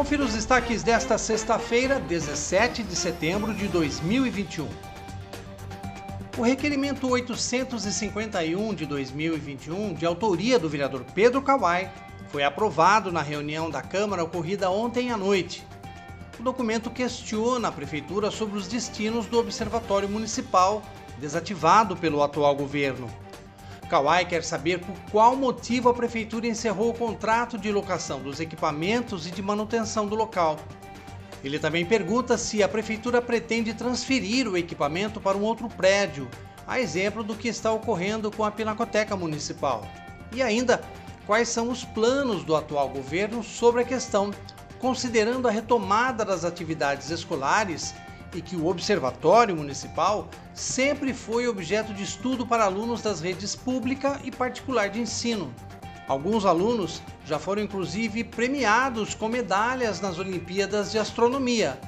Confira os destaques desta sexta-feira, 17 de setembro de 2021. O requerimento 851 de 2021, de autoria do vereador Pedro Kawai, foi aprovado na reunião da Câmara ocorrida ontem à noite. O documento questiona a Prefeitura sobre os destinos do Observatório Municipal, desativado pelo atual governo. Kawai quer saber por qual motivo a Prefeitura encerrou o contrato de locação dos equipamentos e de manutenção do local. Ele também pergunta se a Prefeitura pretende transferir o equipamento para um outro prédio, a exemplo do que está ocorrendo com a Pinacoteca Municipal. E ainda quais são os planos do atual governo sobre a questão, considerando a retomada das atividades escolares e que o Observatório Municipal sempre foi objeto de estudo para alunos das redes pública e particular de ensino. Alguns alunos já foram inclusive premiados com medalhas nas Olimpíadas de Astronomia.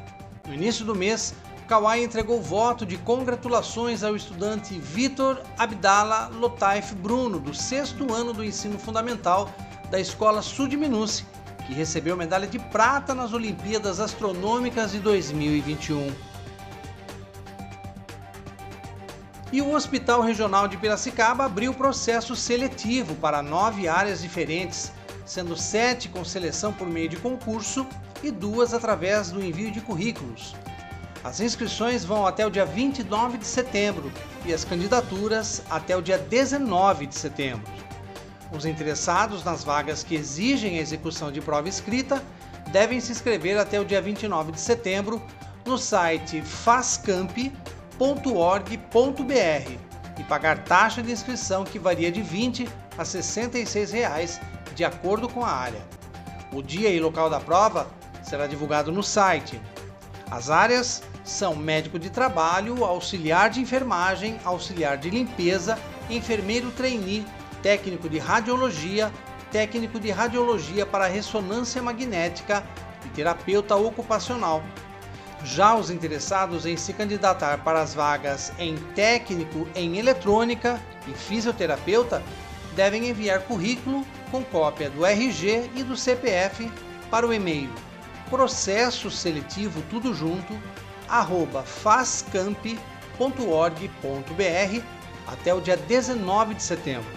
No início do mês, Kawai entregou voto de congratulações ao estudante Vitor Abdala Lotaif Bruno, do sexto ano do ensino fundamental da Escola Sudminuce, que recebeu medalha de prata nas Olimpíadas Astronômicas de 2021. E o Hospital Regional de Piracicaba abriu processo seletivo para nove áreas diferentes, sendo sete com seleção por meio de concurso e duas através do envio de currículos. As inscrições vão até o dia 29 de setembro e as candidaturas até o dia 19 de setembro. Os interessados nas vagas que exigem a execução de prova escrita devem se inscrever até o dia 29 de setembro no site fascamp.org.br e pagar taxa de inscrição que varia de R$ 20 a 66 reais, de acordo com a área. O dia e local da prova será divulgado no site. As áreas são médico de trabalho, auxiliar de enfermagem, auxiliar de limpeza, enfermeiro trainee, técnico de radiologia, técnico de radiologia para ressonância magnética e terapeuta ocupacional. Já os interessados em se candidatar para as vagas em técnico em eletrônica e fisioterapeuta devem enviar currículo com cópia do RG e do CPF para o e-mail processo seletivo tudo junto arroba fascamp.org.br até o dia 19 de setembro.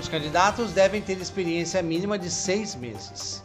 Os candidatos devem ter experiência mínima de seis meses.